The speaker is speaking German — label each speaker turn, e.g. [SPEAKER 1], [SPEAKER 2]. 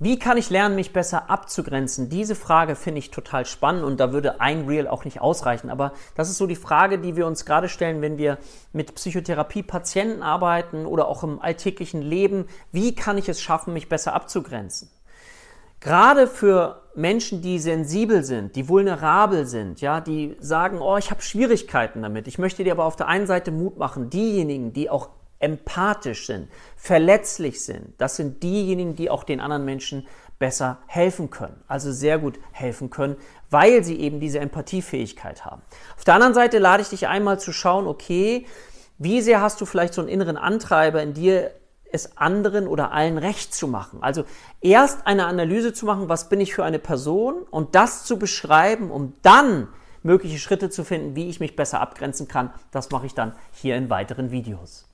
[SPEAKER 1] Wie kann ich lernen, mich besser abzugrenzen? Diese Frage finde ich total spannend und da würde ein Reel auch nicht ausreichen. Aber das ist so die Frage, die wir uns gerade stellen, wenn wir mit Psychotherapie-Patienten arbeiten oder auch im alltäglichen Leben. Wie kann ich es schaffen, mich besser abzugrenzen? Gerade für Menschen, die sensibel sind, die vulnerabel sind, ja, die sagen, oh, ich habe Schwierigkeiten damit. Ich möchte dir aber auf der einen Seite Mut machen, diejenigen, die auch empathisch sind, verletzlich sind, das sind diejenigen, die auch den anderen Menschen besser helfen können, also sehr gut helfen können, weil sie eben diese Empathiefähigkeit haben. Auf der anderen Seite lade ich dich einmal zu schauen, okay, wie sehr hast du vielleicht so einen inneren Antreiber in dir, es anderen oder allen recht zu machen. Also erst eine Analyse zu machen, was bin ich für eine Person und das zu beschreiben, um dann mögliche Schritte zu finden, wie ich mich besser abgrenzen kann. Das mache ich dann hier in weiteren Videos.